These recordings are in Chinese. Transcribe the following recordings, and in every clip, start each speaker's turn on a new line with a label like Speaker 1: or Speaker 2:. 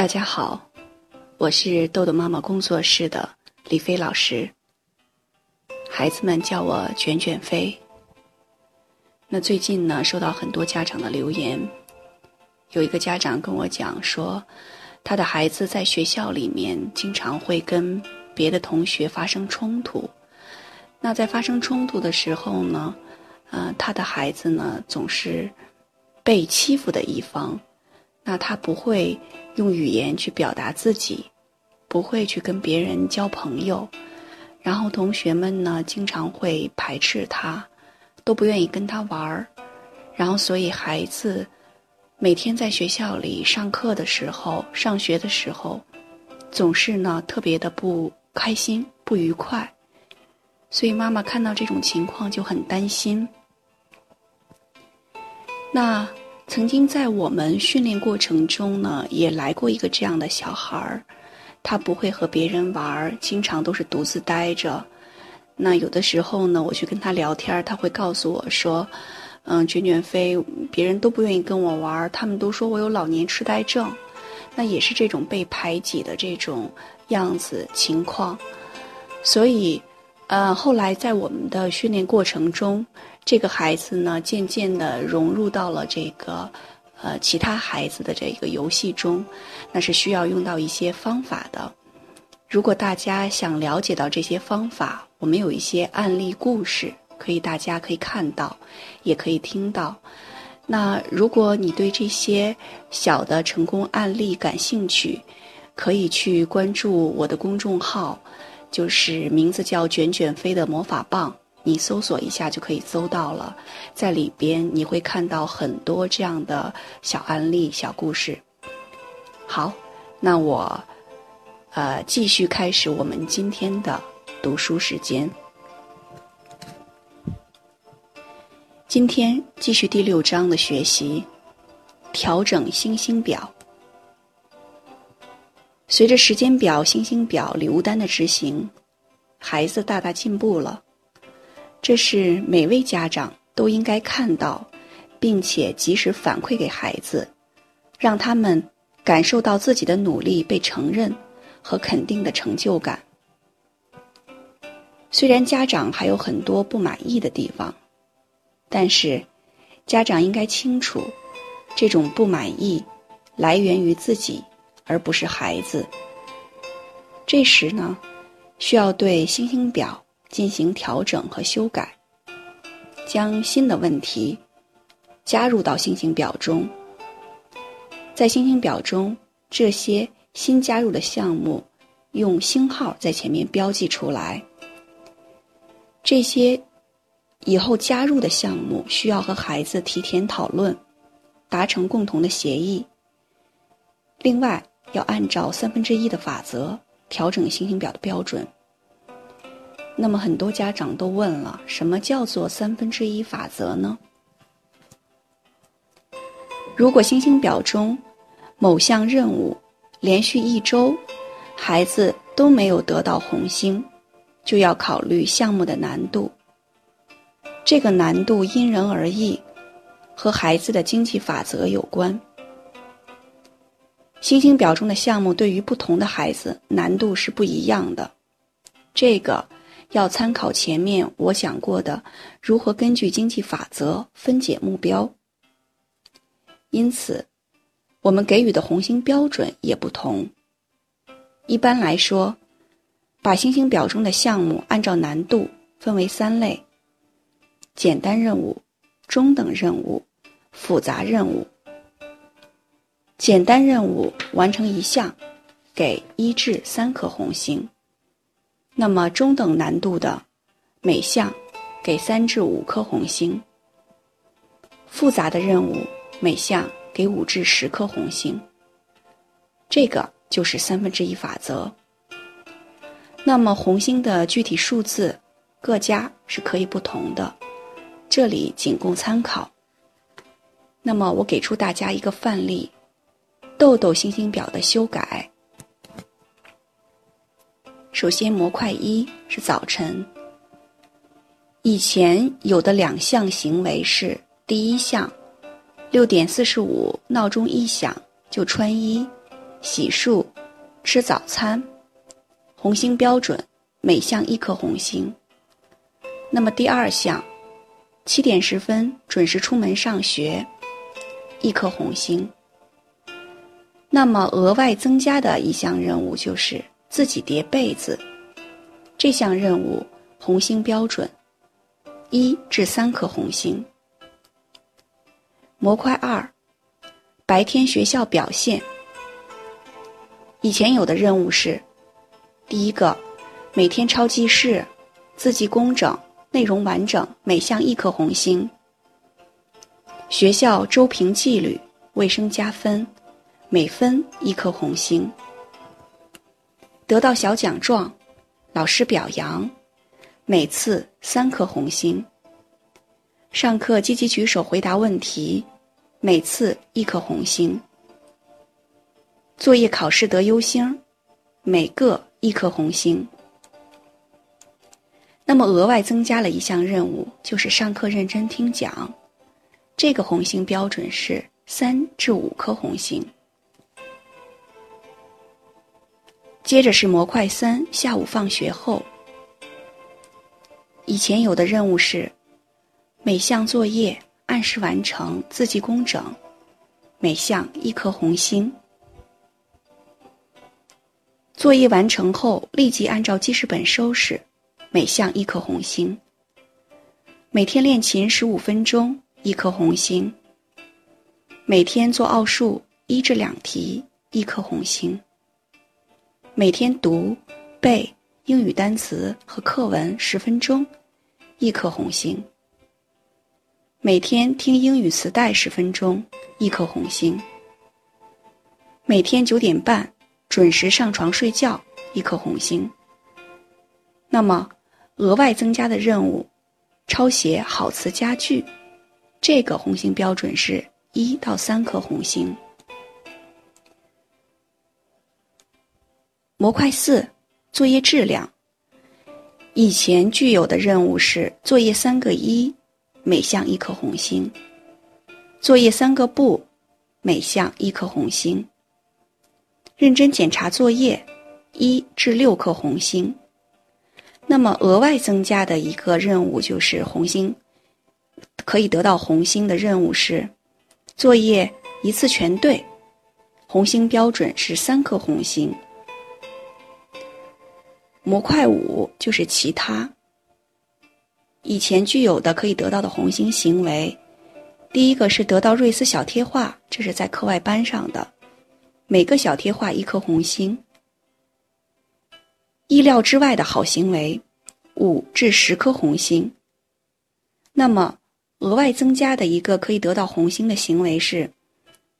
Speaker 1: 大家好，我是豆豆妈妈工作室的李飞老师。孩子们叫我卷卷飞。那最近呢，收到很多家长的留言，有一个家长跟我讲说，他的孩子在学校里面经常会跟别的同学发生冲突。那在发生冲突的时候呢，呃，他的孩子呢总是被欺负的一方。那他不会用语言去表达自己，不会去跟别人交朋友，然后同学们呢经常会排斥他，都不愿意跟他玩儿，然后所以孩子每天在学校里上课的时候、上学的时候，总是呢特别的不开心、不愉快，所以妈妈看到这种情况就很担心。那。曾经在我们训练过程中呢，也来过一个这样的小孩儿，他不会和别人玩儿，经常都是独自待着。那有的时候呢，我去跟他聊天，他会告诉我说：“嗯，卷卷飞，别人都不愿意跟我玩儿，他们都说我有老年痴呆症。”那也是这种被排挤的这种样子情况。所以，呃，后来在我们的训练过程中。这个孩子呢，渐渐的融入到了这个，呃，其他孩子的这个游戏中，那是需要用到一些方法的。如果大家想了解到这些方法，我们有一些案例故事，可以大家可以看到，也可以听到。那如果你对这些小的成功案例感兴趣，可以去关注我的公众号，就是名字叫“卷卷飞”的魔法棒。你搜索一下就可以搜到了，在里边你会看到很多这样的小案例、小故事。好，那我呃继续开始我们今天的读书时间。今天继续第六章的学习，调整星星表。随着时间表、星星表、礼物单的执行，孩子大大进步了。这是每位家长都应该看到，并且及时反馈给孩子，让他们感受到自己的努力被承认和肯定的成就感。虽然家长还有很多不满意的地方，但是家长应该清楚，这种不满意来源于自己，而不是孩子。这时呢，需要对星星表。进行调整和修改，将新的问题加入到星星表中。在星星表中，这些新加入的项目用星号在前面标记出来。这些以后加入的项目需要和孩子提前讨论，达成共同的协议。另外，要按照三分之一的法则调整星星表的标准。那么很多家长都问了，什么叫做三分之一法则呢？如果星星表中某项任务连续一周孩子都没有得到红星，就要考虑项目的难度。这个难度因人而异，和孩子的经济法则有关。星星表中的项目对于不同的孩子难度是不一样的，这个。要参考前面我讲过的如何根据经济法则分解目标，因此我们给予的红星标准也不同。一般来说，把星星表中的项目按照难度分为三类：简单任务、中等任务、复杂任务。简单任务完成一项，给一至三颗红星。那么中等难度的每项给三至五颗红星，复杂的任务每项给五至十颗红星。这个就是三分之一法则。那么红星的具体数字各家是可以不同的，这里仅供参考。那么我给出大家一个范例：豆豆星星表的修改。首先，模块一是早晨。以前有的两项行为是：第一项，六点四十五闹钟一响就穿衣，洗漱、吃早餐，红星标准每项一颗红星。那么第二项，七点十分准时出门上学，一颗红星。那么额外增加的一项任务就是自己叠被子，这项任务红星标准一至三颗红星。模块二，白天学校表现。以前有的任务是：第一个，每天抄记事，字迹工整，内容完整，每项一颗红星。学校周评纪律，卫生加分。每分一颗红星，得到小奖状，老师表扬，每次三颗红星。上课积极举手回答问题，每次一颗红星。作业考试得优星，每个一颗红星。那么额外增加了一项任务，就是上课认真听讲，这个红星标准是三至五颗红星。接着是模块三，下午放学后。以前有的任务是，每项作业按时完成，字迹工整，每项一颗红星。作业完成后立即按照记事本收拾，每项一颗红星。每天练琴十五分钟，一颗红星。每天做奥数一至两题，一颗红星。每天读、背英语单词和课文十分钟，一颗红星。每天听英语磁带十分钟，一颗红星。每天九点半准时上床睡觉，一颗红星。那么，额外增加的任务，抄写好词佳句，这个红星标准是一到三颗红星。模块四，作业质量。以前具有的任务是作业三个一，每项一颗红星；作业三个不，每项一颗红星。认真检查作业，一至六颗红星。那么额外增加的一个任务就是红星，可以得到红星的任务是作业一次全对，红星标准是三颗红星。模块五就是其他。以前具有的可以得到的红星行为，第一个是得到瑞思小贴画，这是在课外班上的，每个小贴画一颗红星。意料之外的好行为，五至十颗红星。那么额外增加的一个可以得到红星的行为是，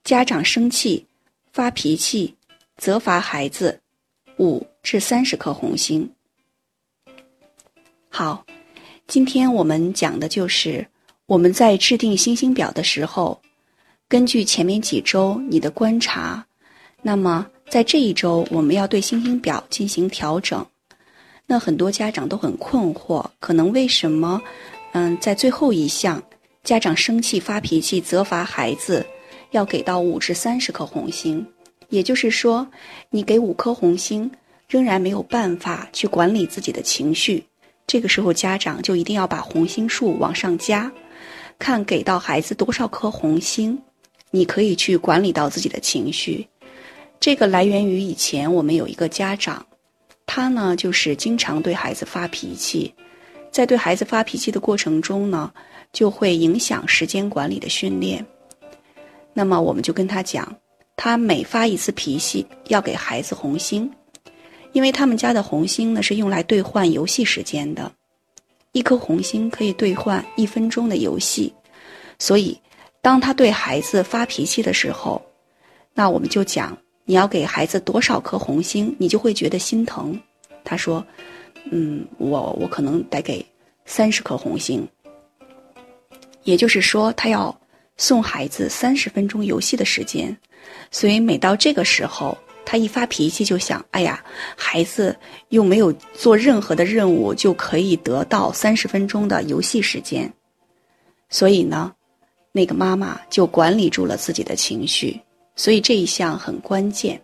Speaker 1: 家长生气、发脾气、责罚孩子。五至三十颗红星。好，今天我们讲的就是我们在制定星星表的时候，根据前面几周你的观察，那么在这一周我们要对星星表进行调整。那很多家长都很困惑，可能为什么，嗯，在最后一项家长生气发脾气责罚孩子，要给到五至三十颗红星？也就是说，你给五颗红星，仍然没有办法去管理自己的情绪。这个时候，家长就一定要把红星数往上加，看给到孩子多少颗红星，你可以去管理到自己的情绪。这个来源于以前我们有一个家长，他呢就是经常对孩子发脾气，在对孩子发脾气的过程中呢，就会影响时间管理的训练。那么我们就跟他讲。他每发一次脾气，要给孩子红星，因为他们家的红星呢是用来兑换游戏时间的，一颗红星可以兑换一分钟的游戏，所以当他对孩子发脾气的时候，那我们就讲你要给孩子多少颗红星，你就会觉得心疼。他说：“嗯，我我可能得给三十颗红星。”也就是说，他要送孩子三十分钟游戏的时间。所以每到这个时候，他一发脾气就想：哎呀，孩子又没有做任何的任务，就可以得到三十分钟的游戏时间。所以呢，那个妈妈就管理住了自己的情绪。所以这一项很关键。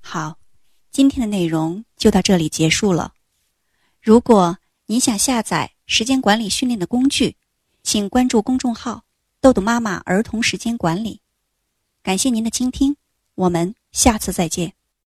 Speaker 2: 好，今天的内容就到这里结束了。如果你想下载时间管理训练的工具，请关注公众号“豆豆妈妈儿童时间管理”。感谢您的倾听，我们下次再见。